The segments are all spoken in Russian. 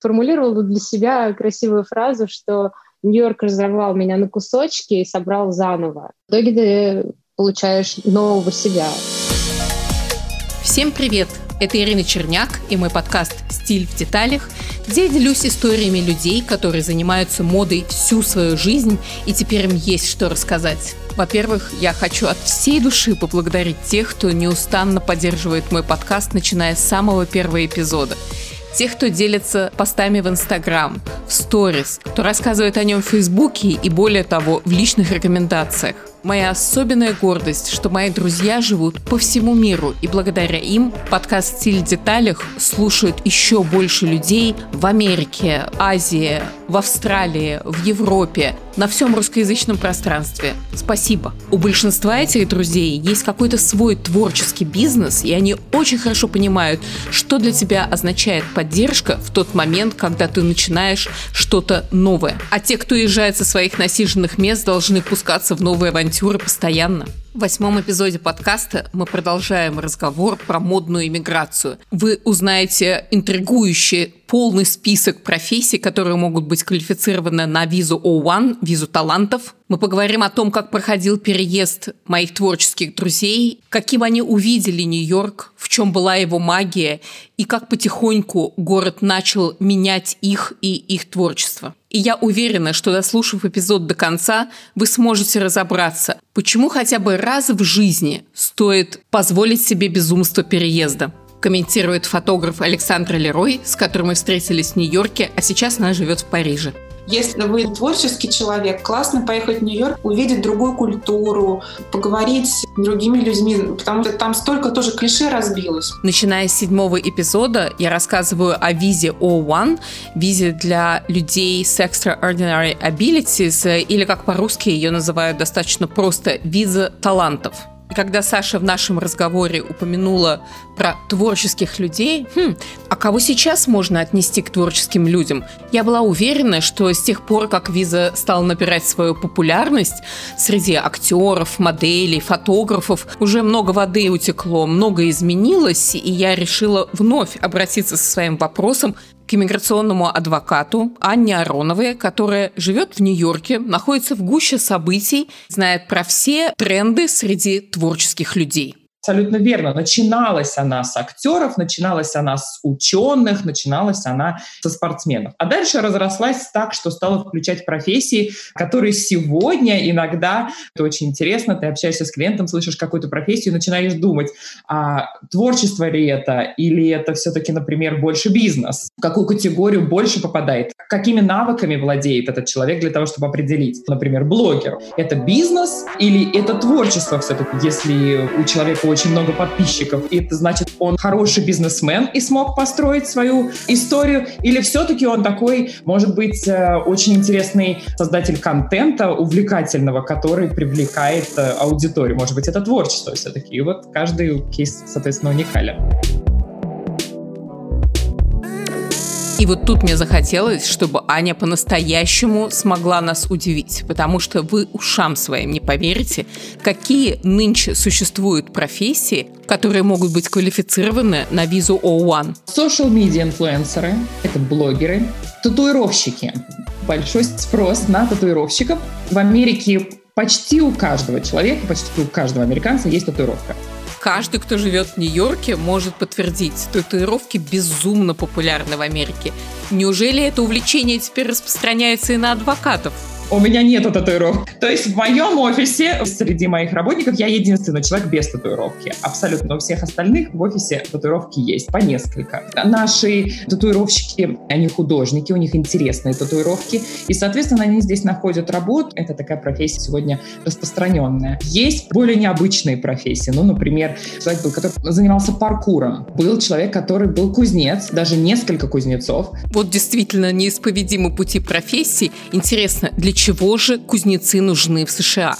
формулировала для себя красивую фразу, что Нью-Йорк разорвал меня на кусочки и собрал заново. В итоге ты получаешь нового себя. Всем привет! Это Ирина Черняк и мой подкаст «Стиль в деталях», где я делюсь историями людей, которые занимаются модой всю свою жизнь, и теперь им есть что рассказать. Во-первых, я хочу от всей души поблагодарить тех, кто неустанно поддерживает мой подкаст, начиная с самого первого эпизода – тех, кто делится постами в Инстаграм, в сторис, кто рассказывает о нем в Фейсбуке и более того, в личных рекомендациях. Моя особенная гордость, что мои друзья живут по всему миру, и благодаря им подкаст «Стиль в деталях» слушают еще больше людей в Америке, Азии, в Австралии, в Европе, на всем русскоязычном пространстве. Спасибо. У большинства этих друзей есть какой-то свой творческий бизнес, и они очень хорошо понимают, что для тебя означает поддержка в тот момент, когда ты начинаешь что-то новое. А те, кто уезжает со своих насиженных мест, должны пускаться в новые авантюры постоянно. В восьмом эпизоде подкаста мы продолжаем разговор про модную иммиграцию. Вы узнаете интригующий полный список профессий, которые могут быть квалифицированы на визу O1, визу талантов. Мы поговорим о том, как проходил переезд моих творческих друзей, каким они увидели Нью-Йорк, в чем была его магия и как потихоньку город начал менять их и их творчество. И я уверена, что дослушав эпизод до конца, вы сможете разобраться, почему хотя бы раз в жизни стоит позволить себе безумство переезда комментирует фотограф Александр Лерой, с которым мы встретились в Нью-Йорке, а сейчас она живет в Париже. Если вы творческий человек, классно поехать в Нью-Йорк, увидеть другую культуру, поговорить с другими людьми, потому что там столько тоже клише разбилось. Начиная с седьмого эпизода я рассказываю о визе O1, визе для людей с extraordinary abilities, или как по-русски ее называют достаточно просто, виза талантов. Когда Саша в нашем разговоре упомянула про творческих людей, хм, а кого сейчас можно отнести к творческим людям? Я была уверена, что с тех пор, как виза стала набирать свою популярность среди актеров, моделей, фотографов, уже много воды утекло, много изменилось, и я решила вновь обратиться со своим вопросом к иммиграционному адвокату Анне Ароновой, которая живет в Нью-Йорке, находится в гуще событий, знает про все тренды среди творческих людей. Абсолютно верно. Начиналась она с актеров, начиналась она с ученых, начиналась она со спортсменов. А дальше разрослась так, что стала включать профессии, которые сегодня иногда, это очень интересно, ты общаешься с клиентом, слышишь какую-то профессию, начинаешь думать, а творчество ли это, или это все-таки, например, больше бизнес? В какую категорию больше попадает? Какими навыками владеет этот человек для того, чтобы определить? Например, блогер. Это бизнес или это творчество все-таки, если у человека очень много подписчиков, и это значит, он хороший бизнесмен и смог построить свою историю, или все-таки он такой, может быть, э, очень интересный создатель контента, увлекательного, который привлекает э, аудиторию. Может быть, это творчество все-таки. И вот каждый кейс, соответственно, уникален. И вот тут мне захотелось, чтобы Аня по-настоящему смогла нас удивить, потому что вы ушам своим не поверите, какие нынче существуют профессии, которые могут быть квалифицированы на визу O1. Social media инфлюенсеры — это блогеры, татуировщики. Большой спрос на татуировщиков. В Америке почти у каждого человека, почти у каждого американца есть татуировка. Каждый, кто живет в Нью-Йорке, может подтвердить, татуировки безумно популярны в Америке. Неужели это увлечение теперь распространяется и на адвокатов? У меня нету татуировок. То есть в моем офисе среди моих работников я единственный человек без татуировки. Абсолютно у всех остальных в офисе татуировки есть, по несколько. Наши татуировщики, они художники, у них интересные татуировки. И, соответственно, они здесь находят работу. Это такая профессия сегодня распространенная. Есть более необычные профессии. Ну, например, человек был, который занимался паркуром. Был человек, который был кузнец, даже несколько кузнецов. Вот действительно неисповедимы пути профессии. Интересно, для чего же кузнецы нужны в США?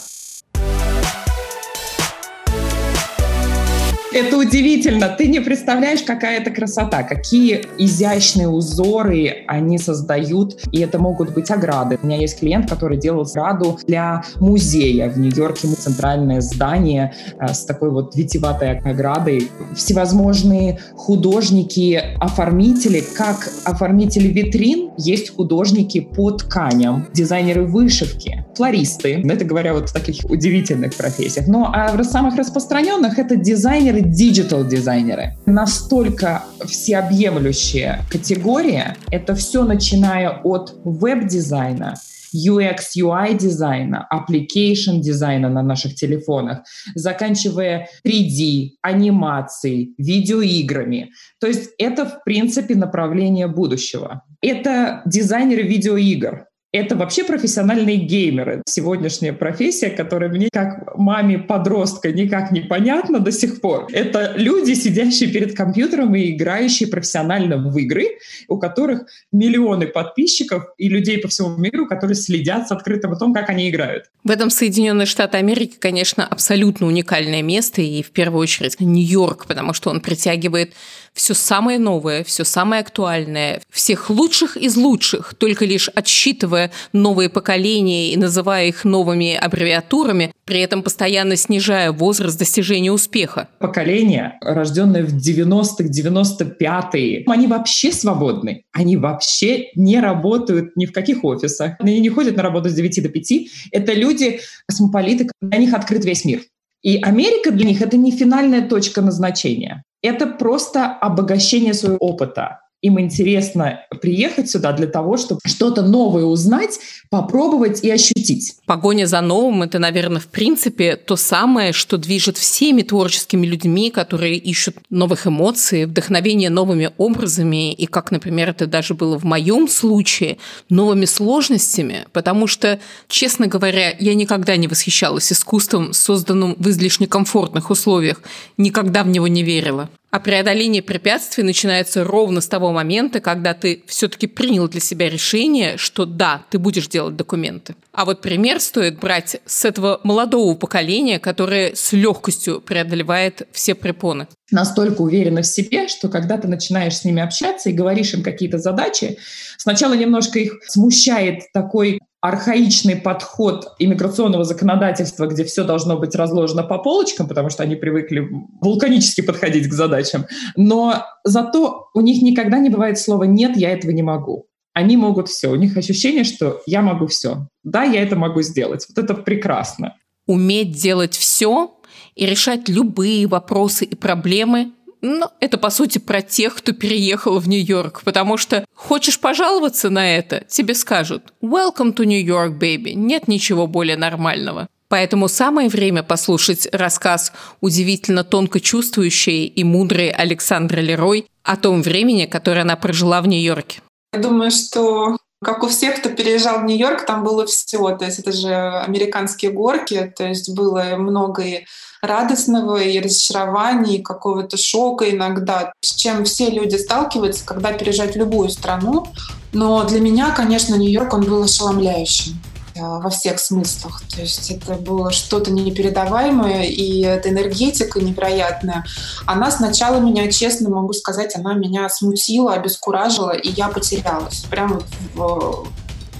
Это удивительно. Ты не представляешь, какая это красота, какие изящные узоры они создают. И это могут быть ограды. У меня есть клиент, который делал ограду для музея в Нью-Йорке. Центральное здание э, с такой вот витиватой оградой. Всевозможные художники, оформители, как оформители витрин, есть художники по тканям, дизайнеры вышивки, флористы. Это говоря вот в таких удивительных профессиях. Ну а в самых распространенных это дизайнеры, диджитал-дизайнеры. Настолько всеобъемлющая категория. Это все начиная от веб-дизайна, UX, UI дизайна, application дизайна на наших телефонах, заканчивая 3D, анимацией, видеоиграми. То есть это, в принципе, направление будущего. Это дизайнеры видеоигр. Это вообще профессиональные геймеры. Сегодняшняя профессия, которая мне как маме подростка никак не понятна до сих пор. Это люди, сидящие перед компьютером и играющие профессионально в игры, у которых миллионы подписчиков и людей по всему миру, которые следят с открытым том, как они играют. В этом Соединенные Штаты Америки, конечно, абсолютно уникальное место, и в первую очередь Нью-Йорк, потому что он притягивает все самое новое, все самое актуальное, всех лучших из лучших, только лишь отсчитывая новые поколения и называя их новыми аббревиатурами, при этом постоянно снижая возраст достижения успеха. Поколение, рожденное в 90-х, 95-е, они вообще свободны. Они вообще не работают ни в каких офисах. Они не ходят на работу с 9 до 5. Это люди, космополиты, для них открыт весь мир. И Америка для них — это не финальная точка назначения. Это просто обогащение своего опыта им интересно приехать сюда для того, чтобы что-то новое узнать, попробовать и ощутить. Погоня за новым – это, наверное, в принципе то самое, что движет всеми творческими людьми, которые ищут новых эмоций, вдохновения новыми образами, и как, например, это даже было в моем случае, новыми сложностями, потому что, честно говоря, я никогда не восхищалась искусством, созданным в излишне комфортных условиях, никогда в него не верила. А преодоление препятствий начинается ровно с того момента, когда ты все-таки принял для себя решение, что да, ты будешь делать документы. А вот пример стоит брать с этого молодого поколения, которое с легкостью преодолевает все препоны. Настолько уверены в себе, что когда ты начинаешь с ними общаться и говоришь им какие-то задачи, сначала немножко их смущает такой архаичный подход иммиграционного законодательства, где все должно быть разложено по полочкам, потому что они привыкли вулканически подходить к задачам. Но зато у них никогда не бывает слова «нет, я этого не могу». Они могут все. У них ощущение, что я могу все. Да, я это могу сделать. Вот это прекрасно. Уметь делать все и решать любые вопросы и проблемы ну, это, по сути, про тех, кто переехал в Нью-Йорк, потому что хочешь пожаловаться на это, тебе скажут «Welcome to New York, baby». Нет ничего более нормального. Поэтому самое время послушать рассказ удивительно тонко чувствующей и мудрой Александры Лерой о том времени, которое она прожила в Нью-Йорке. Я думаю, что как у всех, кто переезжал в Нью-Йорк, там было все. То есть это же американские горки, то есть было много и радостного, и разочарования, и какого-то шока иногда, с чем все люди сталкиваются, когда переезжают в любую страну. Но для меня, конечно, Нью-Йорк, он был ошеломляющим во всех смыслах. То есть это было что-то непередаваемое, и эта энергетика невероятная. Она сначала меня, честно могу сказать, она меня смутила, обескуражила, и я потерялась. Прямо в,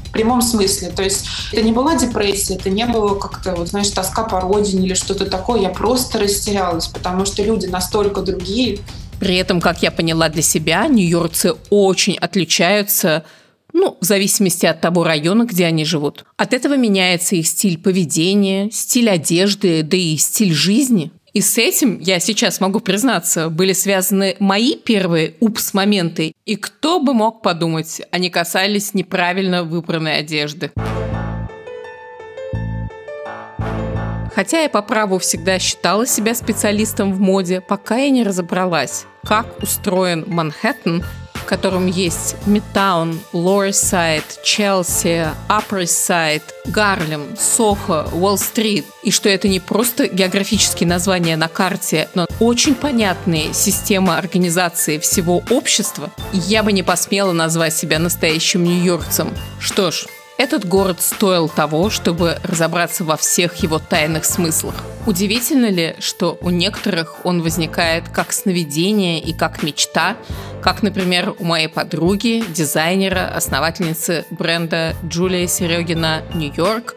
в прямом смысле. То есть это не была депрессия, это не было как-то, вот, знаешь, тоска по родине или что-то такое. Я просто растерялась, потому что люди настолько другие. При этом, как я поняла для себя, нью-йоркцы очень отличаются ну, в зависимости от того района, где они живут. От этого меняется их стиль поведения, стиль одежды, да и стиль жизни. И с этим, я сейчас могу признаться, были связаны мои первые упс-моменты. И кто бы мог подумать, они касались неправильно выбранной одежды. Хотя я по праву всегда считала себя специалистом в моде, пока я не разобралась, как устроен Манхэттен котором есть Мидтаун, Лорсайд, Челси, Upper Side, Гарлем, Сохо, Уолл-стрит. И что это не просто географические названия на карте, но очень понятные системы организации всего общества, я бы не посмела назвать себя настоящим нью-йоркцем. Что ж, Этот город стоил того, чтобы разобраться во всех его тайных смыслах. Удивительно ли, что у некоторых он возникает как сновидение и как мечта, как, например, у моей подруги, дизайнера, основательницы бренда Джулия Серегина «Нью-Йорк»,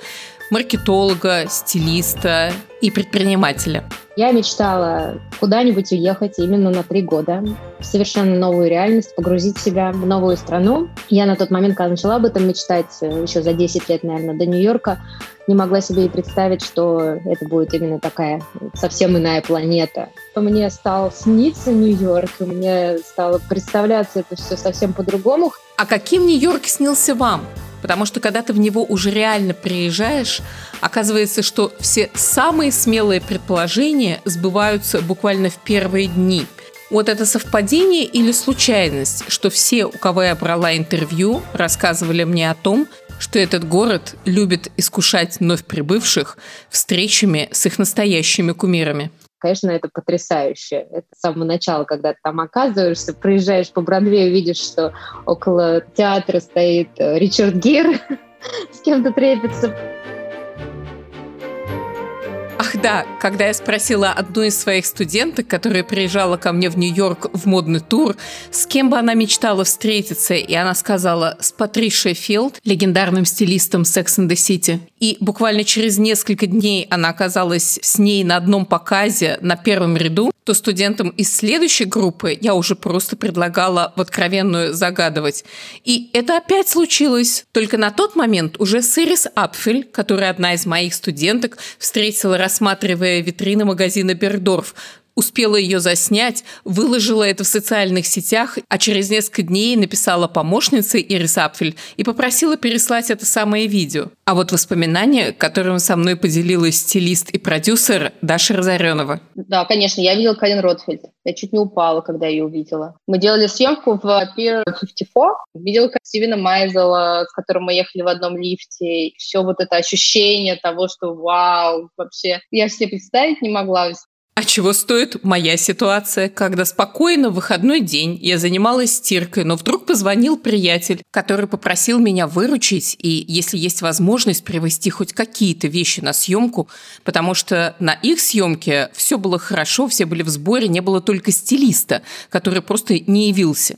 маркетолога, стилиста и предпринимателя. Я мечтала куда-нибудь уехать именно на три года, в совершенно новую реальность, погрузить себя в новую страну. Я на тот момент, когда начала об этом мечтать, э, еще за 10 лет, наверное, до Нью-Йорка, не могла себе и представить, что это будет именно такая совсем иная планета. Мне стал сниться Нью-Йорк, мне стало представляться это все совсем по-другому. А каким Нью-Йорк снился вам? Потому что когда ты в него уже реально приезжаешь, оказывается, что все самые смелые предположения сбываются буквально в первые дни. Вот это совпадение или случайность, что все, у кого я брала интервью, рассказывали мне о том, что этот город любит искушать вновь прибывших встречами с их настоящими кумирами. Конечно, это потрясающе. Это с самого начала, когда ты там оказываешься, проезжаешь по Бродвею, видишь, что около театра стоит э, Ричард Гир, с кем-то трепится. Ах да, когда я спросила одну из своих студенток, которая приезжала ко мне в Нью-Йорк в модный тур, с кем бы она мечтала встретиться, и она сказала с Патришей Филд, легендарным стилистом Sex and the City. И буквально через несколько дней она оказалась с ней на одном показе на первом ряду, то студентам из следующей группы я уже просто предлагала в откровенную загадывать. И это опять случилось. Только на тот момент уже Сирис Апфель, которая одна из моих студенток, встретила, рассматривая витрины магазина Бердорф, успела ее заснять, выложила это в социальных сетях, а через несколько дней написала помощнице Ирис Апфель и попросила переслать это самое видео. А вот воспоминания, которым со мной поделилась стилист и продюсер Даша Разоренова. Да, конечно, я видела Калин Ротфельд. Я чуть не упала, когда ее увидела. Мы делали съемку в Pier 54. Видела Стивена Майзела, с которым мы ехали в одном лифте. Все вот это ощущение того, что вау, вообще. Я себе представить не могла. А чего стоит моя ситуация, когда спокойно в выходной день я занималась стиркой, но вдруг позвонил приятель, который попросил меня выручить и, если есть возможность, привезти хоть какие-то вещи на съемку, потому что на их съемке все было хорошо, все были в сборе, не было только стилиста, который просто не явился.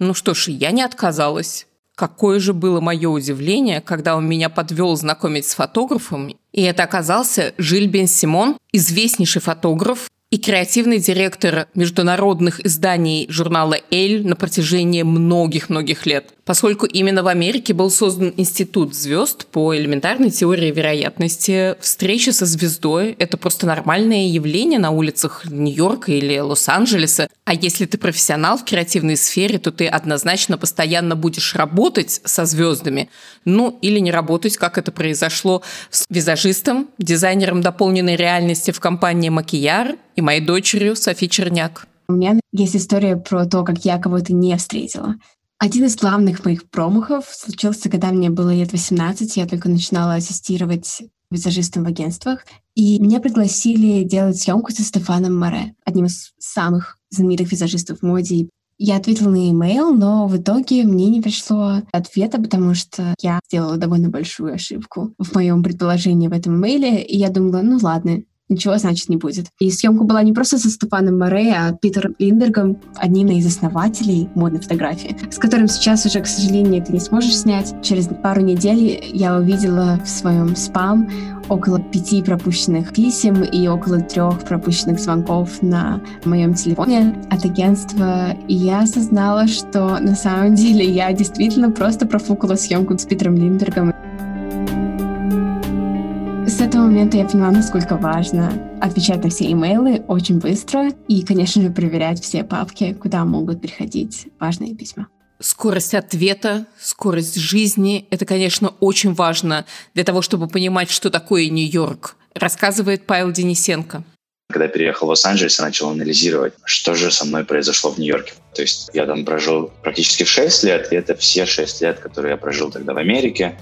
Ну что ж, я не отказалась. Какое же было мое удивление, когда он меня подвел знакомить с фотографом, и это оказался Жиль Бен Симон, известнейший фотограф, и креативный директор международных изданий журнала «Эль» на протяжении многих-многих лет. Поскольку именно в Америке был создан Институт звезд по элементарной теории вероятности, встреча со звездой – это просто нормальное явление на улицах Нью-Йорка или Лос-Анджелеса. А если ты профессионал в креативной сфере, то ты однозначно постоянно будешь работать со звездами, ну или не работать, как это произошло с визажистом, дизайнером дополненной реальности в компании «Макияр» и моей дочерью Софи Черняк. У меня есть история про то, как я кого-то не встретила. Один из главных моих промахов случился, когда мне было лет 18, я только начинала ассистировать визажистом в агентствах, и меня пригласили делать съемку со Стефаном Море, одним из самых знаменитых визажистов в моде. Я ответила на имейл, но в итоге мне не пришло ответа, потому что я сделала довольно большую ошибку в моем предположении в этом имейле, и я думала, ну ладно, ничего, значит, не будет. И съемка была не просто со Стефаном Море, а Питером Линдбергом, одним из основателей модной фотографии, с которым сейчас уже, к сожалению, ты не сможешь снять. Через пару недель я увидела в своем спам около пяти пропущенных писем и около трех пропущенных звонков на моем телефоне от агентства. И я осознала, что на самом деле я действительно просто профукала съемку с Питером Линдбергом. С этого момента я поняла, насколько важно отвечать на все имейлы очень быстро и, конечно же, проверять все папки, куда могут приходить важные письма. Скорость ответа, скорость жизни – это, конечно, очень важно для того, чтобы понимать, что такое Нью-Йорк, рассказывает Павел Денисенко. Когда я переехал в Лос-Анджелес, я начал анализировать, что же со мной произошло в Нью-Йорке. То есть я там прожил практически 6 лет, и это все 6 лет, которые я прожил тогда в Америке.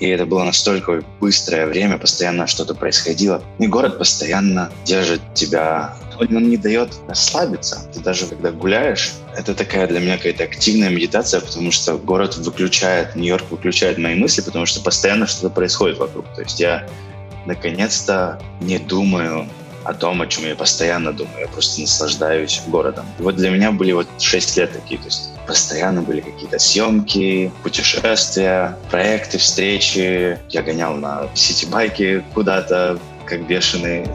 И это было настолько быстрое время, постоянно что-то происходило. И город постоянно держит тебя он не дает расслабиться. Ты даже когда гуляешь, это такая для меня какая-то активная медитация, потому что город выключает, Нью-Йорк выключает мои мысли, потому что постоянно что-то происходит вокруг. То есть я наконец-то не думаю о том, о чем я постоянно думаю. Я просто наслаждаюсь городом. И вот для меня были вот шесть лет такие. То есть постоянно были какие-то съемки, путешествия, проекты, встречи. Я гонял на сити-байке куда-то, как бешеный.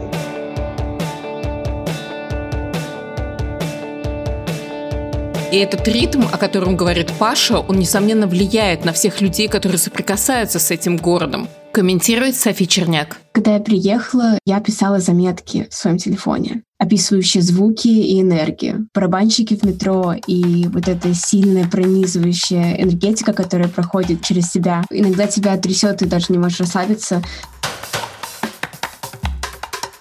И этот ритм, о котором говорит Паша, он, несомненно, влияет на всех людей, которые соприкасаются с этим городом. Комментирует Софи Черняк. Когда я приехала, я писала заметки в своем телефоне, описывающие звуки и энергию. Барабанщики в метро и вот эта сильная пронизывающая энергетика, которая проходит через себя. Иногда тебя трясет, и даже не можешь расслабиться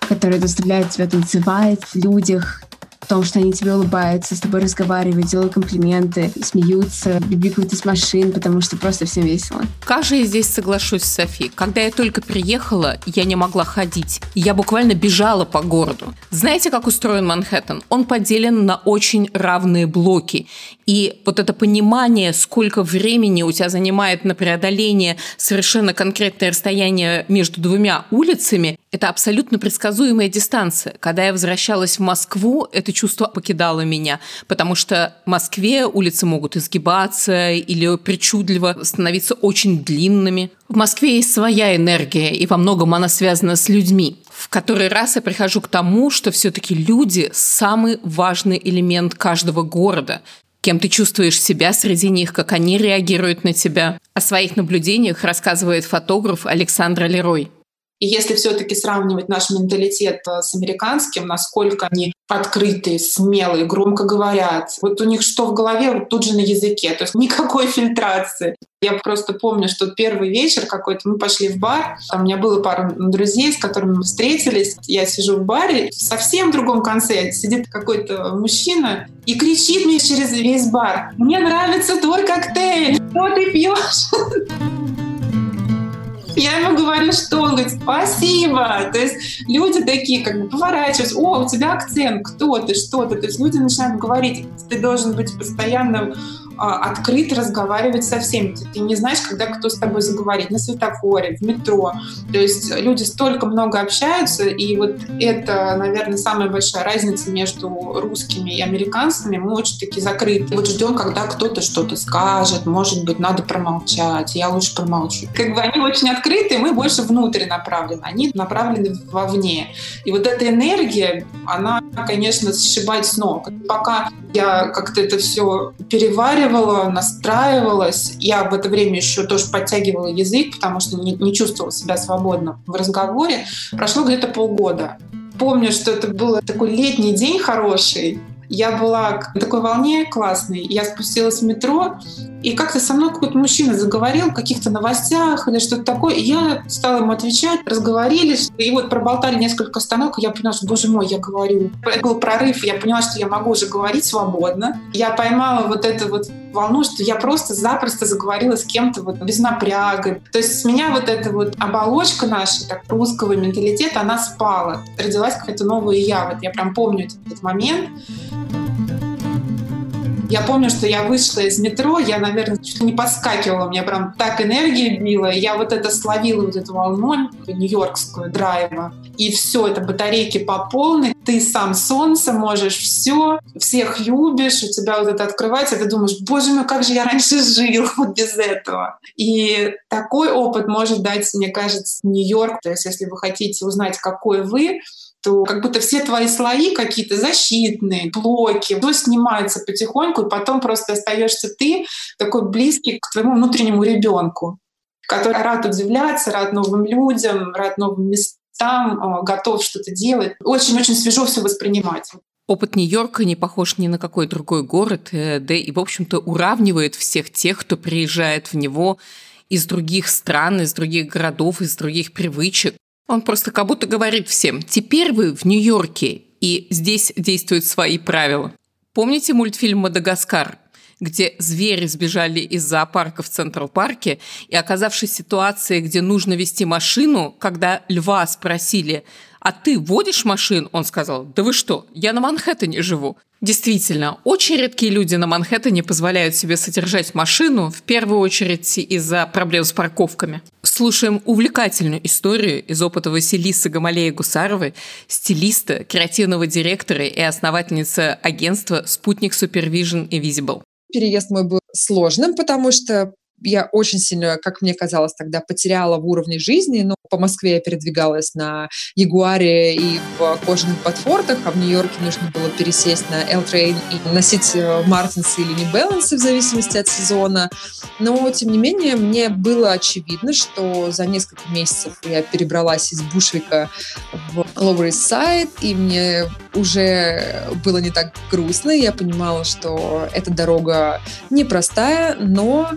которая заставляет тебя танцевать в людях, том, что они тебе улыбаются, с тобой разговаривают, делают комплименты, смеются, бегают из машин, потому что просто всем весело. Как я здесь соглашусь Софи? Когда я только приехала, я не могла ходить. Я буквально бежала по городу. Знаете, как устроен Манхэттен? Он поделен на очень равные блоки. И вот это понимание, сколько времени у тебя занимает на преодоление совершенно конкретное расстояние между двумя улицами, это абсолютно предсказуемая дистанция. Когда я возвращалась в Москву, это чувство покидало меня, потому что в Москве улицы могут изгибаться или причудливо становиться очень длинными. В Москве есть своя энергия, и во многом она связана с людьми. В который раз я прихожу к тому, что все-таки люди – самый важный элемент каждого города кем ты чувствуешь себя среди них, как они реагируют на тебя. О своих наблюдениях рассказывает фотограф Александра Лерой. И если все-таки сравнивать наш менталитет э, с американским, насколько они открытые, смелые, громко говорят. Вот у них что в голове, вот тут же на языке. То есть никакой фильтрации. Я просто помню, что первый вечер какой-то, мы пошли в бар, там у меня было пару друзей, с которыми мы встретились. Я сижу в баре, в совсем другом конце сидит какой-то мужчина и кричит мне через весь бар, «Мне нравится твой коктейль! Что ты пьешь?» Я ему говорю, что он говорит, спасибо. То есть люди такие как бы поворачиваются, о, у тебя акцент, кто ты, что ты. То есть люди начинают говорить, ты должен быть постоянно а, открыт разговаривать со всеми. Ты не знаешь, когда кто с тобой заговорит. На светофоре, в метро. То есть люди столько много общаются, и вот это, наверное, самая большая разница между русскими и американцами. Мы очень такие закрыты. Вот ждем, когда кто-то что-то скажет. Может быть, надо промолчать. Я лучше промолчу. Как бы они очень открыты, мы больше внутрь направлены. Они направлены вовне. И вот эта энергия, она, конечно, сшибает с ног. Пока я как-то это все переваривала, настраивалась. Я в это время еще тоже подтягивала язык, потому что не, не чувствовала себя свободно в разговоре. Прошло где-то полгода. Помню, что это был такой летний день хороший. Я была на такой волне классной. Я спустилась в метро, и как-то со мной какой-то мужчина заговорил о каких-то новостях или что-то такое. И я стала ему отвечать, разговорились. И вот проболтали несколько остановок, и я поняла, что, боже мой, я говорю. Это был прорыв, я поняла, что я могу уже говорить свободно. Я поймала вот эту вот волну, что я просто запросто заговорила с кем-то вот без напряга. То есть с меня вот эта вот оболочка наша, так, русского менталитета, она спала. Родилась какая-то новая я. Вот я прям помню этот момент. Я помню, что я вышла из метро, я, наверное, чуть ли не подскакивала, меня прям так энергия била, я вот это словила, вот эту волну нью-йоркскую драйва. И все, это батарейки по полной, ты сам солнце, можешь все, всех любишь, у тебя вот это открывается, ты думаешь, боже мой, как же я раньше жил вот без этого. И такой опыт может дать, мне кажется, Нью-Йорк. То есть если вы хотите узнать, какой вы, то как будто все твои слои какие-то защитные, блоки, все снимаются потихоньку, и потом просто остаешься ты такой близкий к твоему внутреннему ребенку, который рад удивляться, рад новым людям, рад новым местам, а, готов что-то делать. Очень-очень свежо все воспринимать. Опыт Нью-Йорка не похож ни на какой другой город, э, да и, в общем-то, уравнивает всех тех, кто приезжает в него из других стран, из других городов, из других привычек. Он просто как будто говорит всем, теперь вы в Нью-Йорке, и здесь действуют свои правила. Помните мультфильм «Мадагаскар»? где звери сбежали из зоопарка в Централ-парке, и оказавшись в ситуации, где нужно вести машину, когда льва спросили, а ты водишь машин? Он сказал, да вы что, я на Манхэттене живу. Действительно, очень редкие люди на Манхэттене позволяют себе содержать машину, в первую очередь из-за проблем с парковками. Слушаем увлекательную историю из опыта Василисы Гамалея Гусаровой, стилиста, креативного директора и основательницы агентства «Спутник Супервижн и Visible». Переезд мой был сложным, потому что я очень сильно, как мне казалось тогда, потеряла в уровне жизни. Но по Москве я передвигалась на Ягуаре и в кожаных ботфортах, а в Нью-Йорке нужно было пересесть на L-Train и носить Мартинсы или не Балансы в зависимости от сезона. Но, тем не менее, мне было очевидно, что за несколько месяцев я перебралась из Бушвика в Lower East Side, и мне уже было не так грустно. Я понимала, что эта дорога непростая, но э,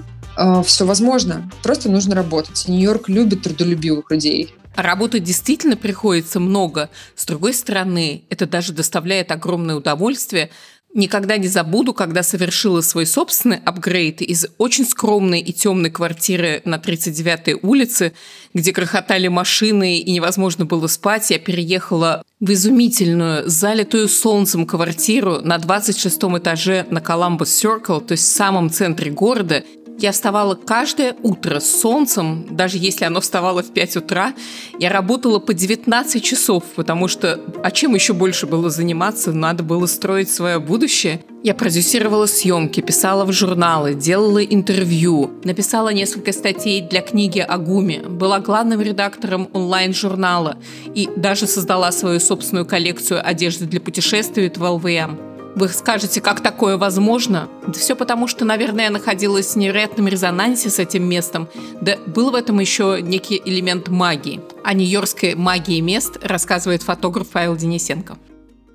все возможно. Просто нужно работать. Нью-Йорк любит трудолюбивых людей. Работать действительно приходится много. С другой стороны, это даже доставляет огромное удовольствие. Никогда не забуду, когда совершила свой собственный апгрейд из очень скромной и темной квартиры на 39-й улице, где крохотали машины и невозможно было спать. Я переехала в изумительную, залитую солнцем квартиру на 26 этаже на Columbus Circle, то есть в самом центре города, я вставала каждое утро с солнцем, даже если оно вставало в 5 утра. Я работала по 19 часов, потому что а чем еще больше было заниматься? Надо было строить свое будущее. Я продюсировала съемки, писала в журналы, делала интервью, написала несколько статей для книги о ГУМе, была главным редактором онлайн-журнала и даже создала свою собственную коллекцию одежды для путешествий 12AM. Вы скажете, как такое возможно? Да все потому, что, наверное, я находилась в невероятном резонансе с этим местом. Да был в этом еще некий элемент магии. О нью-йоркской магии мест рассказывает фотограф Павел Денисенко.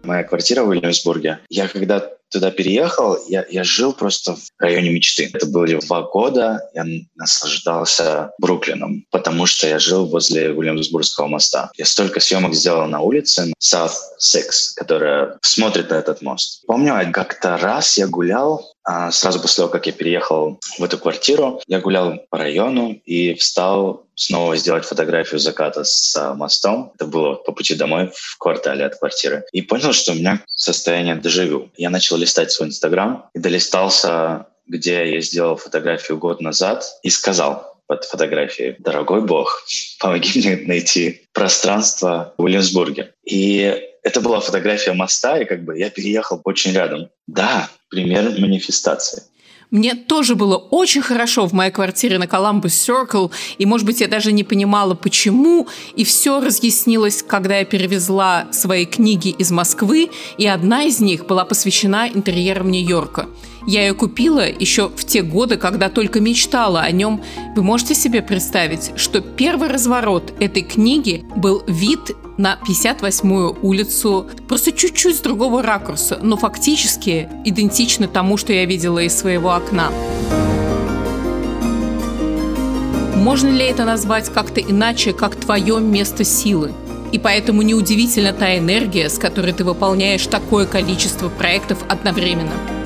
Моя квартира в Уильямсбурге. Я когда туда переехал, я, я жил просто в районе мечты. Это были два года, я наслаждался Бруклином, потому что я жил возле Уильямсбургского моста. Я столько съемок сделал на улице South Six, которая смотрит на этот мост. Помню, как-то раз я гулял а сразу после того, как я переехал в эту квартиру, я гулял по району и встал снова сделать фотографию заката с а, мостом. Это было по пути домой в квартале от квартиры. И понял, что у меня состояние дежавю. Я начал листать свой Инстаграм и долистался, где я сделал фотографию год назад и сказал под фотографией «Дорогой Бог, помоги мне найти пространство в Уильямсбурге». И это была фотография моста, и как бы я переехал очень рядом. Да, пример манифестации. Мне тоже было очень хорошо в моей квартире на Columbus Circle, и, может быть, я даже не понимала, почему, и все разъяснилось, когда я перевезла свои книги из Москвы, и одна из них была посвящена интерьерам Нью-Йорка. Я ее купила еще в те годы, когда только мечтала о нем. Вы можете себе представить, что первый разворот этой книги был вид на 58-ю улицу, просто чуть-чуть с другого ракурса, но фактически идентично тому, что я видела из своего окна. Можно ли это назвать как-то иначе, как твое место силы? И поэтому неудивительна та энергия, с которой ты выполняешь такое количество проектов одновременно.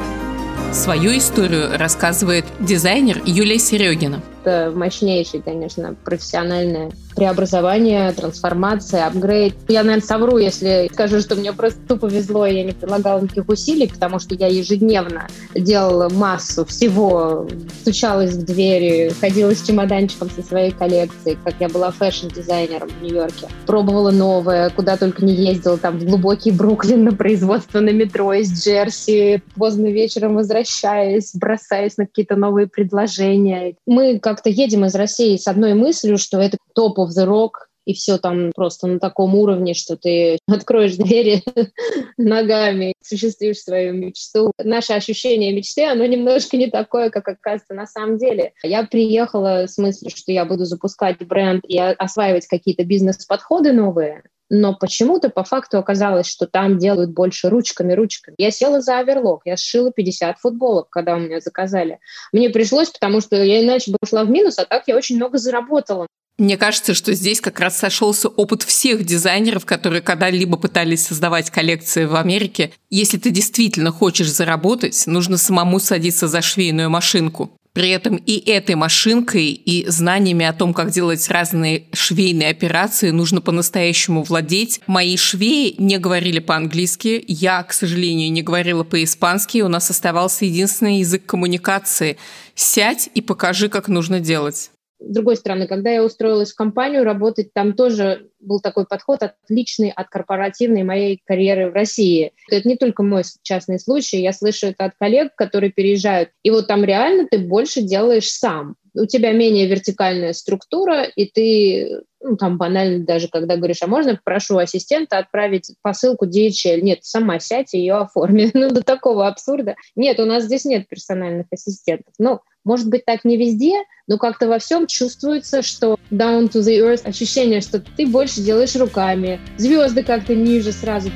Свою историю рассказывает дизайнер Юлия Серегина. Это мощнейший, конечно, профессиональное преобразование, трансформация, апгрейд. Я, наверное, совру, если скажу, что мне просто тупо везло, и я не прилагала никаких усилий, потому что я ежедневно делала массу всего, стучалась в двери, ходила с чемоданчиком со своей коллекцией, как я была фэшн-дизайнером в Нью-Йорке. Пробовала новое, куда только не ездила, там в глубокий Бруклин на производство на метро из Джерси, поздно вечером возвращаясь, бросаясь на какие-то новые предложения. Мы как-то едем из России с одной мыслью, что это top of the rock, и все там просто на таком уровне, что ты откроешь двери ногами, осуществишь свою мечту. Наше ощущение мечты, оно немножко не такое, как оказывается на самом деле. Я приехала с мыслью, что я буду запускать бренд и осваивать какие-то бизнес-подходы новые, но почему-то по факту оказалось, что там делают больше ручками-ручками. Я села за оверлок, я сшила 50 футболок, когда у меня заказали. Мне пришлось, потому что я иначе бы ушла в минус, а так я очень много заработала. Мне кажется, что здесь как раз сошелся опыт всех дизайнеров, которые когда-либо пытались создавать коллекции в Америке. Если ты действительно хочешь заработать, нужно самому садиться за швейную машинку. При этом и этой машинкой, и знаниями о том, как делать разные швейные операции, нужно по-настоящему владеть. Мои швеи не говорили по-английски, я, к сожалению, не говорила по-испански, у нас оставался единственный язык коммуникации. Сядь и покажи, как нужно делать. С другой стороны, когда я устроилась в компанию работать, там тоже был такой подход отличный от корпоративной моей карьеры в России. Это не только мой частный случай, я слышу это от коллег, которые переезжают. И вот там реально ты больше делаешь сам. У тебя менее вертикальная структура, и ты ну, там банально даже, когда говоришь, а можно прошу ассистента отправить посылку DHL? Нет, сама сядь и ее оформи. Ну, до такого абсурда. Нет, у нас здесь нет персональных ассистентов. Ну, может быть, так не везде, но как-то во всем чувствуется, что down to the earth, ощущение, что ты больше делаешь руками, звезды как-то ниже сразу.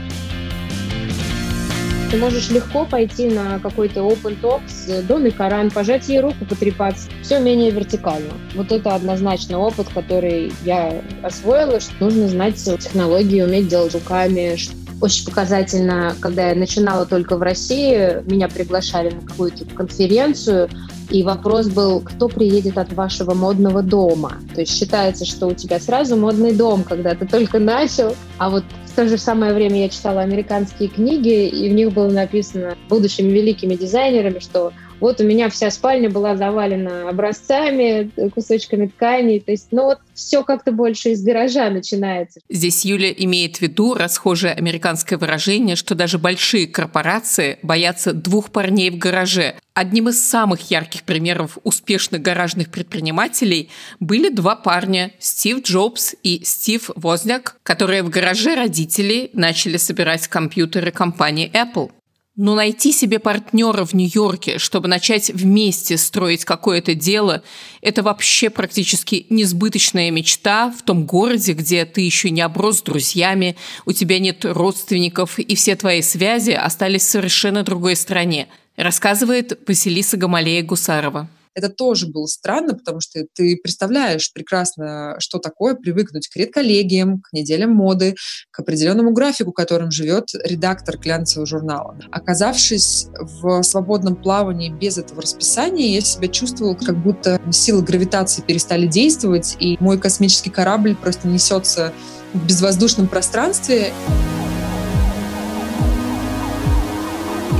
Ты можешь легко пойти на какой-то open talk с Доной Каран, пожать ей руку, потрепаться. Все менее вертикально. Вот это однозначно опыт, который я освоила, что нужно знать технологии, уметь делать руками, очень показательно, когда я начинала только в России, меня приглашали на какую-то конференцию, и вопрос был, кто приедет от вашего модного дома. То есть считается, что у тебя сразу модный дом, когда ты только начал. А вот в то же самое время я читала американские книги, и в них было написано будущими великими дизайнерами, что вот у меня вся спальня была завалена образцами, кусочками тканей. То есть, ну вот все как-то больше из гаража начинается. Здесь Юля имеет в виду расхожее американское выражение, что даже большие корпорации боятся двух парней в гараже. Одним из самых ярких примеров успешных гаражных предпринимателей были два парня – Стив Джобс и Стив Возняк, которые в гараже родителей начали собирать компьютеры компании Apple. Но найти себе партнера в Нью-Йорке, чтобы начать вместе строить какое-то дело, это вообще практически несбыточная мечта в том городе, где ты еще не оброс друзьями, у тебя нет родственников, и все твои связи остались в совершенно другой стране, рассказывает Василиса Гамалея Гусарова это тоже было странно, потому что ты представляешь прекрасно, что такое привыкнуть к редколлегиям, к неделям моды, к определенному графику, которым живет редактор глянцевого журнала. Оказавшись в свободном плавании без этого расписания, я себя чувствовала, как будто силы гравитации перестали действовать, и мой космический корабль просто несется в безвоздушном пространстве.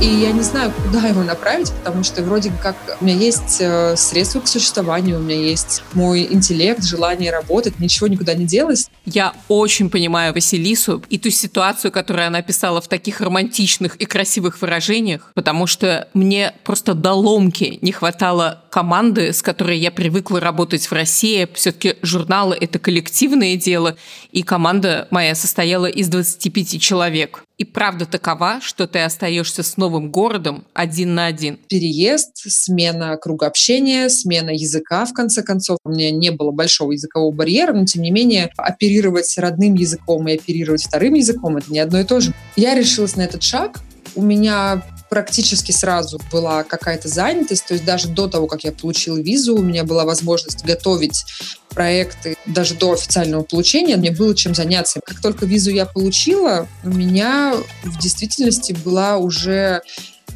И я не знаю, куда его направить, потому что вроде как у меня есть э, средства к существованию, у меня есть мой интеллект, желание работать, ничего никуда не делать. Я очень понимаю Василису и ту ситуацию, которую она писала в таких романтичных и красивых выражениях, потому что мне просто до ломки не хватало команды, с которой я привыкла работать в России. Все-таки журналы — это коллективное дело, и команда моя состояла из 25 человек. И правда такова, что ты остаешься с новым городом один на один. Переезд, смена круга общения, смена языка, в конце концов. У меня не было большого языкового барьера, но тем не менее оперировать родным языком и оперировать вторым языком — это не одно и то же. Я решилась на этот шаг. У меня практически сразу была какая-то занятость, то есть даже до того, как я получила визу, у меня была возможность готовить проекты даже до официального получения, мне было чем заняться. Как только визу я получила, у меня в действительности была уже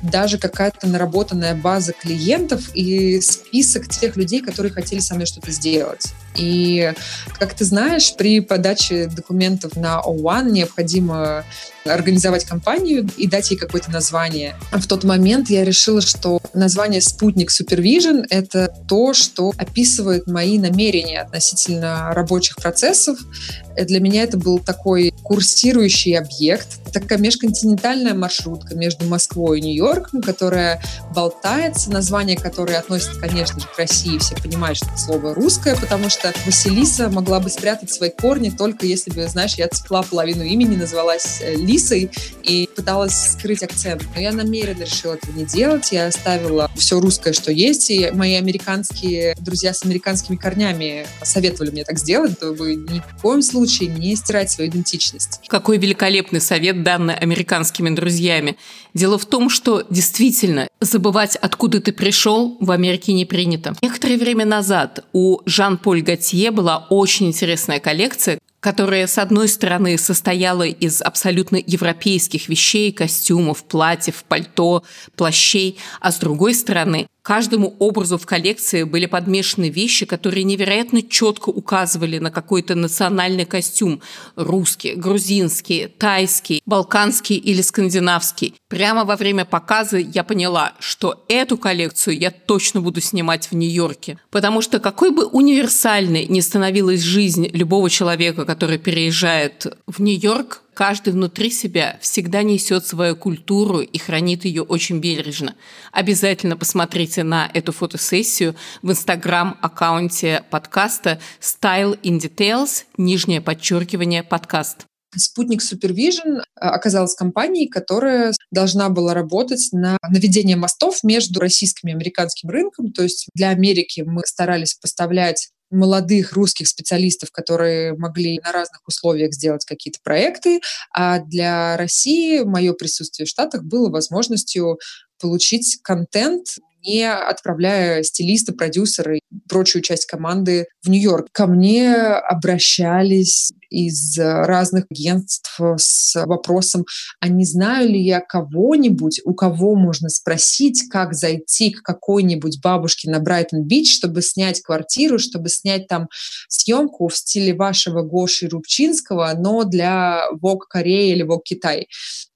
даже какая-то наработанная база клиентов и список тех людей, которые хотели со мной что-то сделать. И, как ты знаешь, при подаче документов на O1 необходимо организовать компанию и дать ей какое-то название. В тот момент я решила, что название «Спутник Супервижен» — это то, что описывает мои намерения относительно рабочих процессов. Для меня это был такой курсирующий объект, такая межконтинентальная маршрутка между Москвой и Нью-Йорком, которая болтается, название которой относится, конечно же, к России. Все понимают, что это слово русское, потому что Василиса могла бы спрятать свои корни только если бы, знаешь, я цикла половину имени, называлась э, Лис, актрисой и пыталась скрыть акцент. Но я намеренно решила этого не делать. Я оставила все русское, что есть, и мои американские друзья с американскими корнями советовали мне так сделать, чтобы ни в коем случае не стирать свою идентичность. Какой великолепный совет, данный американскими друзьями. Дело в том, что действительно забывать, откуда ты пришел, в Америке не принято. Некоторое время назад у Жан-Поль Готье была очень интересная коллекция, которая, с одной стороны, состояла из абсолютно европейских вещей, костюмов, платьев, пальто, плащей, а с другой стороны, каждому образу в коллекции были подмешаны вещи, которые невероятно четко указывали на какой-то национальный костюм – русский, грузинский, тайский, балканский или скандинавский. Прямо во время показа я поняла, что эту коллекцию я точно буду снимать в Нью-Йорке. Потому что какой бы универсальной ни становилась жизнь любого человека, который переезжает в Нью-Йорк, каждый внутри себя всегда несет свою культуру и хранит ее очень бережно. Обязательно посмотрите на эту фотосессию в инстаграм-аккаунте подкаста Style in Details, нижнее подчеркивание подкаст. Спутник Supervision э, оказалась компанией, которая должна была работать на наведение мостов между российским и американским рынком. То есть для Америки мы старались поставлять молодых русских специалистов, которые могли на разных условиях сделать какие-то проекты, а для России мое присутствие в Штатах было возможностью получить контент, не отправляя стилиста, продюсера и прочую часть команды в Нью-Йорк. Ко мне обращались из разных агентств с вопросом, а не знаю ли я кого-нибудь, у кого можно спросить, как зайти к какой-нибудь бабушке на Брайтон-Бич, чтобы снять квартиру, чтобы снять там съемку в стиле вашего Гоши Рубчинского, но для Vogue Кореи или Vogue Китай.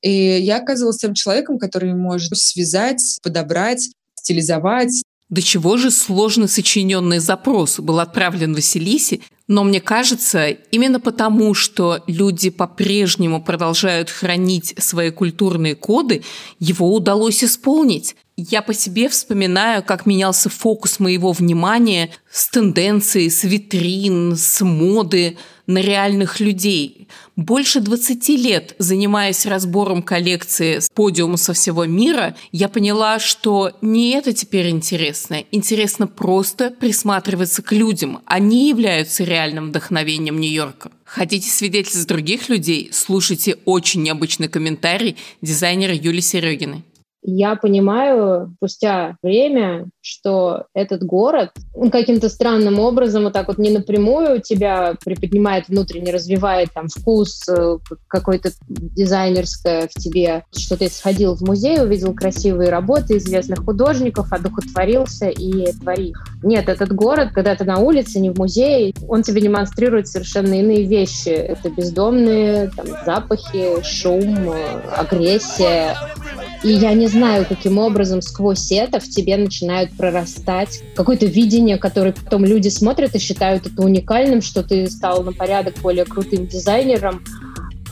И я оказывалась тем человеком, который может связать, подобрать стилизовать. До чего же сложно сочиненный запрос был отправлен Василисе, но мне кажется, именно потому, что люди по-прежнему продолжают хранить свои культурные коды, его удалось исполнить. Я по себе вспоминаю, как менялся фокус моего внимания с тенденцией, с витрин, с моды на реальных людей. Больше 20 лет, занимаясь разбором коллекции с подиума со всего мира, я поняла, что не это теперь интересно. Интересно просто присматриваться к людям. Они являются реальным вдохновением Нью-Йорка. Хотите свидетельств других людей? Слушайте очень необычный комментарий дизайнера Юли Серегиной я понимаю спустя время, что этот город каким-то странным образом вот так вот не напрямую тебя приподнимает внутренне, развивает там вкус э, какой-то дизайнерское в тебе, что ты сходил в музей, увидел красивые работы известных художников, одухотворился и твори. Нет, этот город, когда ты на улице, не в музее, он тебе демонстрирует совершенно иные вещи. Это бездомные там, запахи, шум, э, агрессия. И я не знаю, каким образом сквозь это в тебе начинают прорастать какое-то видение, которое потом люди смотрят и считают это уникальным, что ты стал на порядок более крутым дизайнером,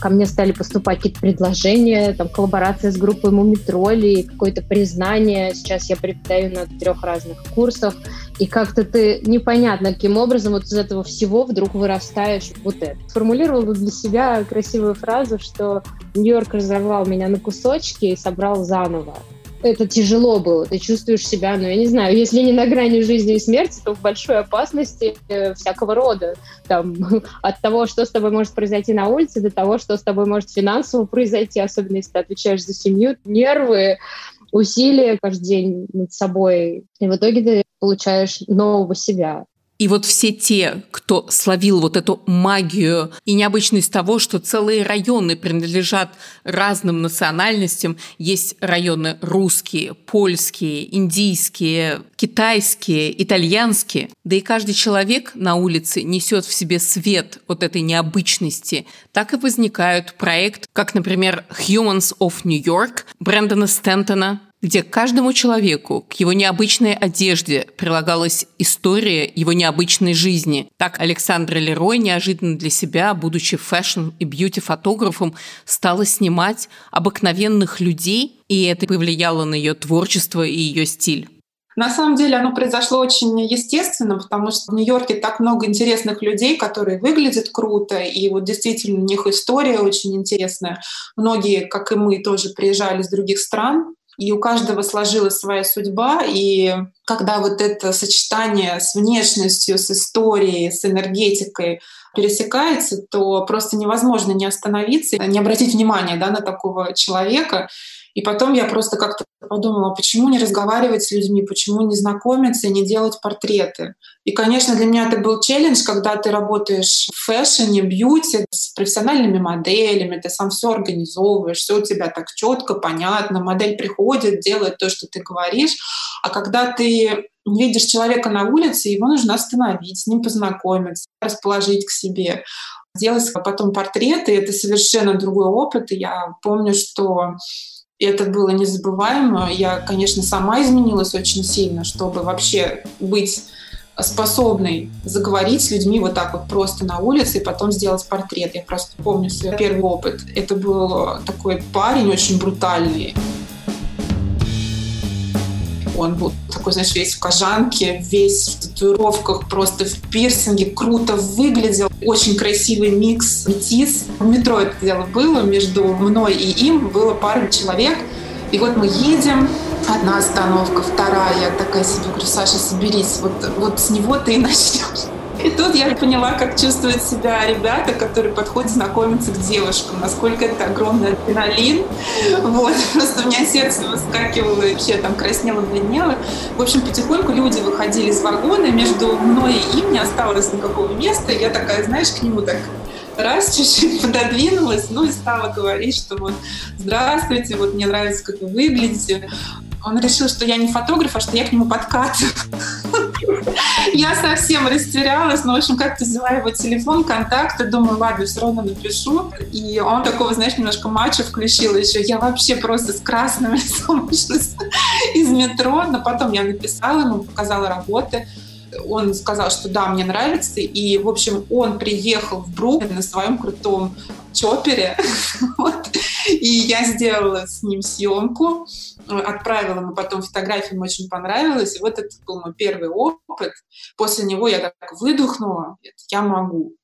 ко мне стали поступать какие-то предложения, там, коллаборация с группой Мумитроли, какое-то признание. Сейчас я преподаю на трех разных курсах. И как-то ты непонятно, каким образом вот из этого всего вдруг вырастаешь вот это. Сформулировала для себя красивую фразу, что Нью-Йорк разорвал меня на кусочки и собрал заново это тяжело было. Ты чувствуешь себя, ну, я не знаю, если не на грани жизни и смерти, то в большой опасности э, всякого рода. Там, от того, что с тобой может произойти на улице, до того, что с тобой может финансово произойти, особенно если ты отвечаешь за семью, нервы, усилия каждый день над собой. И в итоге ты получаешь нового себя. И вот все те, кто словил вот эту магию и необычность того, что целые районы принадлежат разным национальностям, есть районы русские, польские, индийские, китайские, итальянские, да и каждый человек на улице несет в себе свет вот этой необычности, так и возникают проект, как, например, Humans of New York Брэндона Стентона, где к каждому человеку, к его необычной одежде прилагалась история его необычной жизни. Так Александра Лерой неожиданно для себя, будучи фэшн и бьюти-фотографом, стала снимать обыкновенных людей, и это повлияло на ее творчество и ее стиль. На самом деле оно произошло очень естественно, потому что в Нью-Йорке так много интересных людей, которые выглядят круто, и вот действительно у них история очень интересная. Многие, как и мы, тоже приезжали из других стран, и у каждого сложилась своя судьба, и когда вот это сочетание с внешностью, с историей, с энергетикой пересекается, то просто невозможно не остановиться, не обратить внимания да, на такого человека. И потом я просто как-то подумала, почему не разговаривать с людьми, почему не знакомиться не делать портреты. И, конечно, для меня это был челлендж, когда ты работаешь в фэшне, бьюти с профессиональными моделями, ты сам все организовываешь, все у тебя так четко, понятно, модель приходит, делает то, что ты говоришь. А когда ты видишь человека на улице, его нужно остановить, с ним познакомиться, расположить к себе сделать потом портреты, это совершенно другой опыт. И я помню, что и это было незабываемо. Я, конечно, сама изменилась очень сильно, чтобы вообще быть способной заговорить с людьми вот так вот просто на улице и потом сделать портрет. Я просто помню свой первый опыт. Это был такой парень очень брутальный. Он был такой, знаешь, весь в кожанке, весь в татуировках, просто в пирсинге, круто выглядел. Очень красивый микс, метис. В метро это дело было, между мной и им было пара человек. И вот мы едем, одна остановка, вторая. Я такая себе говорю, Саша, соберись, вот, вот с него ты и начнешь. И тут я поняла, как чувствуют себя ребята, которые подходят знакомиться к девушкам, насколько это огромный адреналин. Вот, просто у меня сердце выскакивало, вообще там краснело, бледнело. В общем, потихоньку люди выходили из вагона, между мной и им не осталось никакого места. Я такая, знаешь, к нему так раз чуть-чуть пододвинулась, ну и стала говорить, что вот здравствуйте, вот мне нравится, как вы выглядите. Он решил, что я не фотограф, а что я к нему подкатываю. Я совсем растерялась, но, в общем, как-то взяла его телефон, контакты, думаю, ладно, все равно напишу. И он такого, знаешь, немножко матча включил еще. Я вообще просто с красным лицом вышла из метро, но потом я написала ему, показала работы он сказал, что да, мне нравится, и, в общем, он приехал в Бруклин на своем крутом чопере, вот. и я сделала с ним съемку, отправила ему потом фотографии, ему очень понравилось, и вот это был мой первый опыт. После него я так выдохнула, я могу.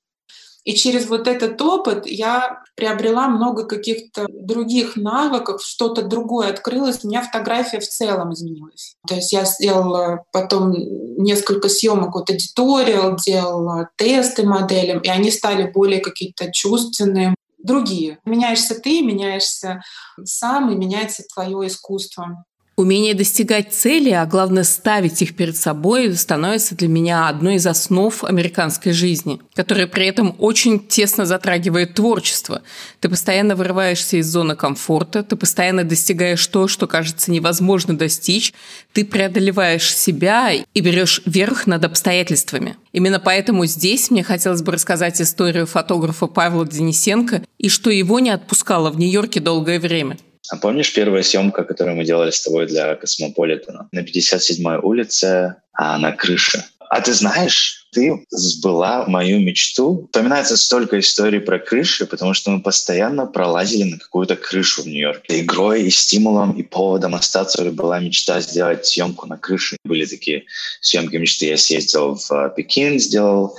И через вот этот опыт я приобрела много каких-то других навыков, что-то другое открылось, у меня фотография в целом изменилась. То есть я сделала потом несколько съемок от аудиториал, делала тесты моделям, и они стали более какие-то чувственные, другие. Меняешься ты, меняешься сам, и меняется твое искусство. Умение достигать цели, а главное ставить их перед собой, становится для меня одной из основ американской жизни, которая при этом очень тесно затрагивает творчество. Ты постоянно вырываешься из зоны комфорта, ты постоянно достигаешь то, что кажется невозможно достичь, ты преодолеваешь себя и берешь верх над обстоятельствами. Именно поэтому здесь мне хотелось бы рассказать историю фотографа Павла Денисенко и что его не отпускало в Нью-Йорке долгое время – а помнишь первая съемка, которую мы делали с тобой для Космополитена? На 57-й улице, а на крыше. А ты знаешь, ты сбыла мою мечту. Вспоминается столько историй про крыши, потому что мы постоянно пролазили на какую-то крышу в Нью-Йорке. Игрой и стимулом, и поводом остаться была мечта сделать съемку на крыше. Были такие съемки мечты. Я съездил в Пекин, сделал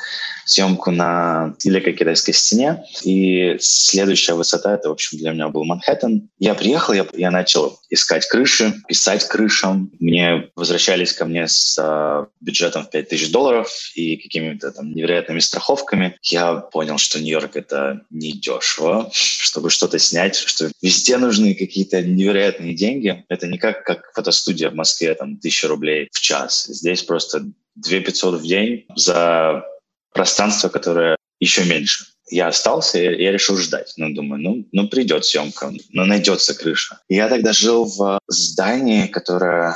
съемку на Великой Китайской стене. И следующая высота, это, в общем, для меня был Манхэттен. Я приехал, я, я начал искать крыши, писать крышам. Мне возвращались ко мне с э, бюджетом в 5000 долларов и какими-то там невероятными страховками. Я понял, что Нью-Йорк — это не дешево, чтобы что-то снять, что везде нужны какие-то невероятные деньги. Это не как, как фотостудия в Москве, там, тысяча рублей в час. Здесь просто 2 500 в день за пространство, которое еще меньше. Я остался, и я решил ждать. Ну, думаю, ну, ну придет съемка, ну, найдется крыша. я тогда жил в здании, которое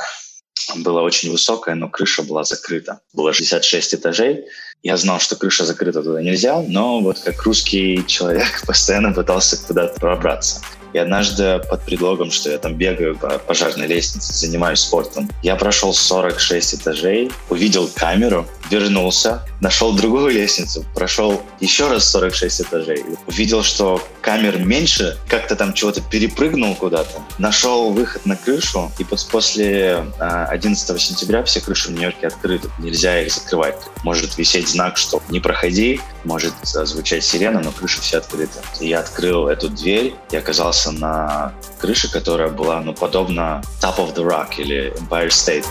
было очень высокое, но крыша была закрыта. Было 66 этажей. Я знал, что крыша закрыта, туда нельзя, но вот как русский человек постоянно пытался куда-то пробраться. И однажды под предлогом, что я там бегаю по пожарной лестнице, занимаюсь спортом, я прошел 46 этажей, увидел камеру, вернулся, нашел другую лестницу, прошел еще раз 46 этажей, увидел, что камер меньше, как-то там чего-то перепрыгнул куда-то, нашел выход на крышу, и после 11 а, сентября все крыши в Нью-Йорке открыты, нельзя их закрывать. Может висеть знак, что не проходи, может звучать сирена, но крыши все открыты. И я открыл эту дверь и оказался на крыше, которая была, ну, подобна Top of the Rock или Empire State.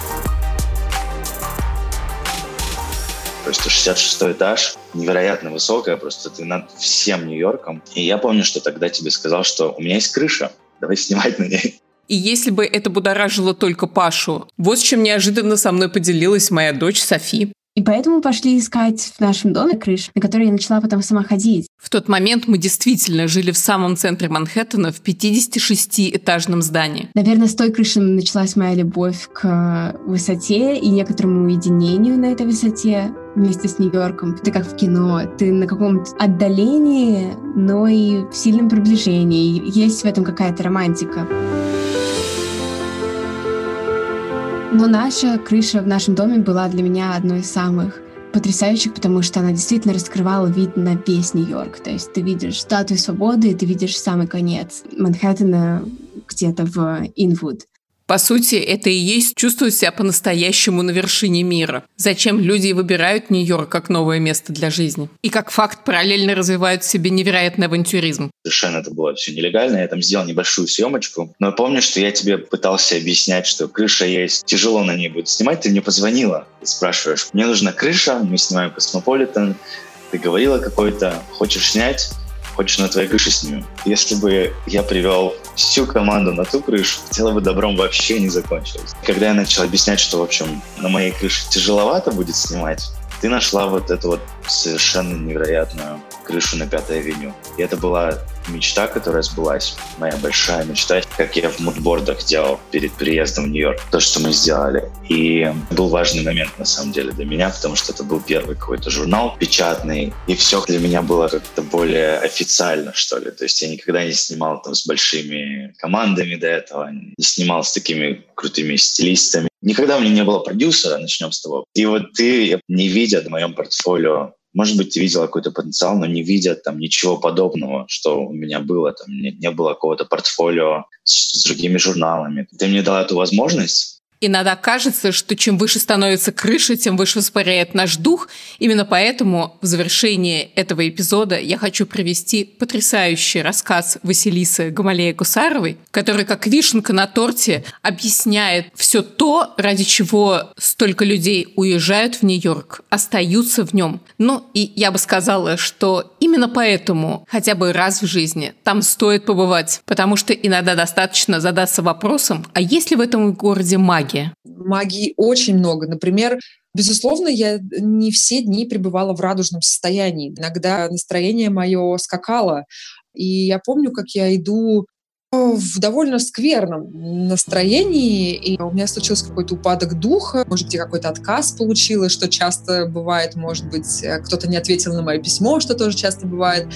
То есть 66 этаж, невероятно высокая, просто ты над всем Нью-Йорком. И я помню, что тогда тебе сказал, что у меня есть крыша, давай снимать на ней. И если бы это будоражило только Пашу, вот с чем неожиданно со мной поделилась моя дочь Софи. И поэтому пошли искать в нашем доме крыш, на которые я начала потом сама ходить. В тот момент мы действительно жили в самом центре Манхэттена в 56-этажном здании. Наверное, с той крыши началась моя любовь к высоте и некоторому уединению на этой высоте вместе с Нью-Йорком. Ты как в кино, ты на каком-то отдалении, но и в сильном приближении. Есть в этом какая-то романтика. Но наша крыша в нашем доме была для меня одной из самых потрясающих, потому что она действительно раскрывала вид на весь Нью-Йорк. То есть ты видишь статую свободы, и ты видишь самый конец Манхэттена где-то в Инвуд. По сути, это и есть чувствовать себя по-настоящему на вершине мира. Зачем люди выбирают Нью-Йорк как новое место для жизни. И как факт параллельно развивают в себе невероятный авантюризм. Совершенно это было все нелегально. Я там сделал небольшую съемочку. Но помню, что я тебе пытался объяснять, что крыша есть, тяжело на ней будет снимать. Ты мне позвонила и спрашиваешь, мне нужна крыша, мы снимаем Космополитен, ты говорила какой-то, хочешь снять? Хочешь на твоей крыше снимем. Если бы я привел всю команду на ту крышу, дело бы добром вообще не закончилось. Когда я начал объяснять, что, в общем, на моей крыше тяжеловато будет снимать, ты нашла вот эту вот совершенно невероятную крышу на Пятой авеню. И это была мечта, которая сбылась. Моя большая мечта, как я в мудбордах делал перед приездом в Нью-Йорк. То, что мы сделали. И был важный момент, на самом деле, для меня, потому что это был первый какой-то журнал печатный. И все для меня было как-то более официально, что ли. То есть я никогда не снимал там с большими командами до этого, не снимал с такими крутыми стилистами. Никогда у меня не было продюсера, начнем с того. И вот ты, не видя в моем портфолио может быть, ты видел какой-то потенциал, но не видя там ничего подобного, что у меня было. Там не, не было какого-то портфолио с, с другими журналами. Ты мне дал эту возможность, Иногда кажется, что чем выше становится крыша, тем выше воспаряет наш дух. Именно поэтому в завершении этого эпизода я хочу привести потрясающий рассказ Василисы Гамалея Гусаровой, который как вишенка на торте объясняет все то, ради чего столько людей уезжают в Нью-Йорк, остаются в нем. Ну и я бы сказала, что именно поэтому хотя бы раз в жизни там стоит побывать, потому что иногда достаточно задаться вопросом, а есть ли в этом городе магия? Магия? Магии очень много. Например, Безусловно, я не все дни пребывала в радужном состоянии. Иногда настроение мое скакало. И я помню, как я иду в довольно скверном настроении, и у меня случился какой-то упадок духа, может быть, какой-то отказ получила, что часто бывает, может быть, э, кто-то не ответил на мое письмо, что тоже часто бывает.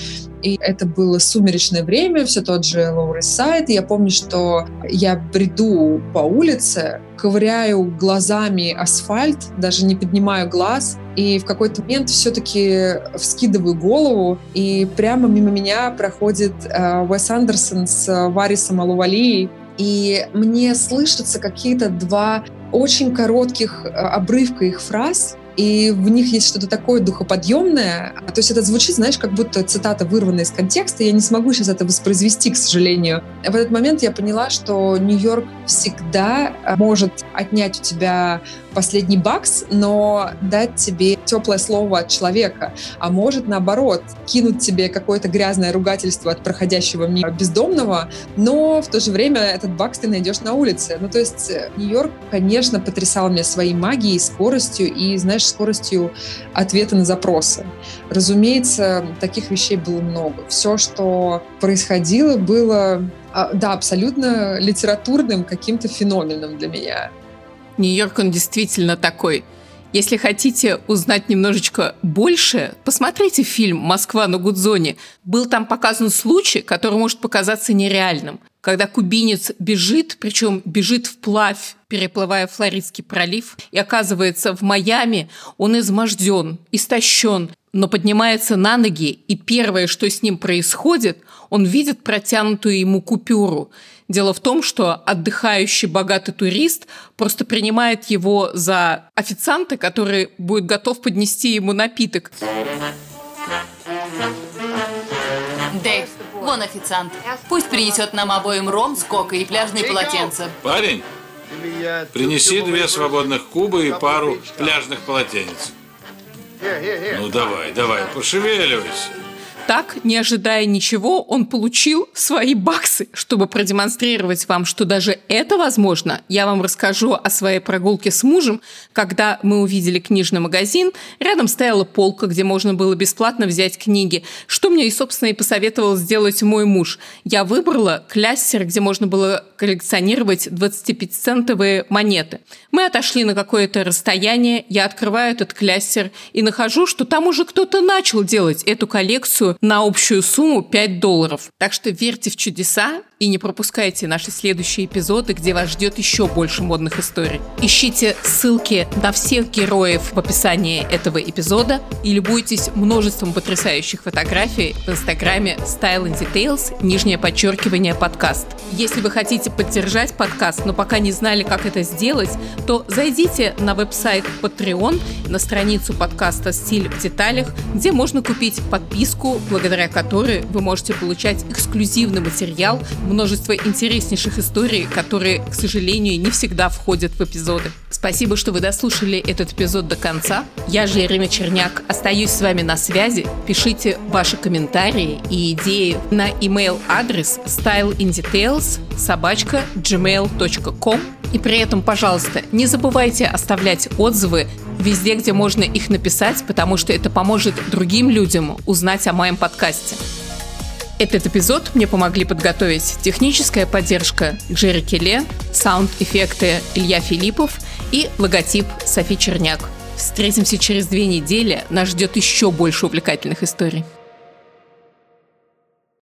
И это было сумеречное время, все тот же Lower East. И я помню, что я бреду по улице, ковыряю глазами асфальт, даже не поднимаю глаз, и в какой-то момент все-таки вскидываю голову, и прямо мимо меня проходит э, Уэс Андерсон с э, Варисом Алувалией, и мне слышатся какие-то два очень коротких э, обрывка их фраз, и в них есть что-то такое духоподъемное. То есть это звучит, знаешь, как будто цитата вырвана из контекста. Я не смогу сейчас это воспроизвести, к сожалению. В этот момент я поняла, что Нью-Йорк всегда может отнять у тебя последний бакс, но дать тебе теплое слово от человека, а может, наоборот, кинуть тебе какое-то грязное ругательство от проходящего мимо бездомного, но в то же время этот бакс ты найдешь на улице. Ну, то есть э, Нью-Йорк, конечно, потрясал меня своей магией, скоростью и, знаешь, скоростью ответа на запросы. Разумеется, таких вещей было много. Все, что происходило, было а, да, абсолютно литературным каким-то феноменом для меня. Нью-Йорк, он действительно такой. Если хотите узнать немножечко больше, посмотрите фильм «Москва на Гудзоне». Был там показан случай, который может показаться нереальным. Когда кубинец бежит, причем бежит вплавь, переплывая Флоридский пролив, и оказывается в Майами, он изможден, истощен, но поднимается на ноги, и первое, что с ним происходит, он видит протянутую ему купюру. Дело в том, что отдыхающий богатый турист просто принимает его за официанта, который будет готов поднести ему напиток. Дэйв, вон официант. Пусть принесет нам обоим ром с кокой и пляжные полотенца. Парень, принеси две свободных куба и пару пляжных полотенец. Ну давай, давай, пошевеливайся. Так, не ожидая ничего, он получил свои баксы. Чтобы продемонстрировать вам, что даже это возможно, я вам расскажу о своей прогулке с мужем, когда мы увидели книжный магазин. Рядом стояла полка, где можно было бесплатно взять книги, что мне и, собственно, и посоветовал сделать мой муж. Я выбрала кляссер, где можно было коллекционировать 25-центовые монеты. Мы отошли на какое-то расстояние, я открываю этот кляссер и нахожу, что там уже кто-то начал делать эту коллекцию на общую сумму 5 долларов. Так что верьте в чудеса и не пропускайте наши следующие эпизоды, где вас ждет еще больше модных историй. Ищите ссылки на всех героев в описании этого эпизода и любуйтесь множеством потрясающих фотографий в инстаграме Style and Details, нижнее подчеркивание подкаст. Если вы хотите поддержать подкаст, но пока не знали, как это сделать, то зайдите на веб-сайт Patreon, на страницу подкаста «Стиль в деталях», где можно купить подписку, благодаря которой вы можете получать эксклюзивный материал, множество интереснейших историй, которые, к сожалению, не всегда входят в эпизоды. Спасибо, что вы дослушали этот эпизод до конца. Я же Ирина Черняк. Остаюсь с вами на связи. Пишите ваши комментарии и идеи на email адрес styleindetails собачка gmail.com и при этом, пожалуйста, не забывайте оставлять отзывы везде, где можно их написать, потому что это поможет другим людям узнать о моем подкасте. Этот эпизод мне помогли подготовить техническая поддержка Джерри Келе, саунд-эффекты Илья Филиппов и логотип Софи Черняк. Встретимся через две недели. Нас ждет еще больше увлекательных историй.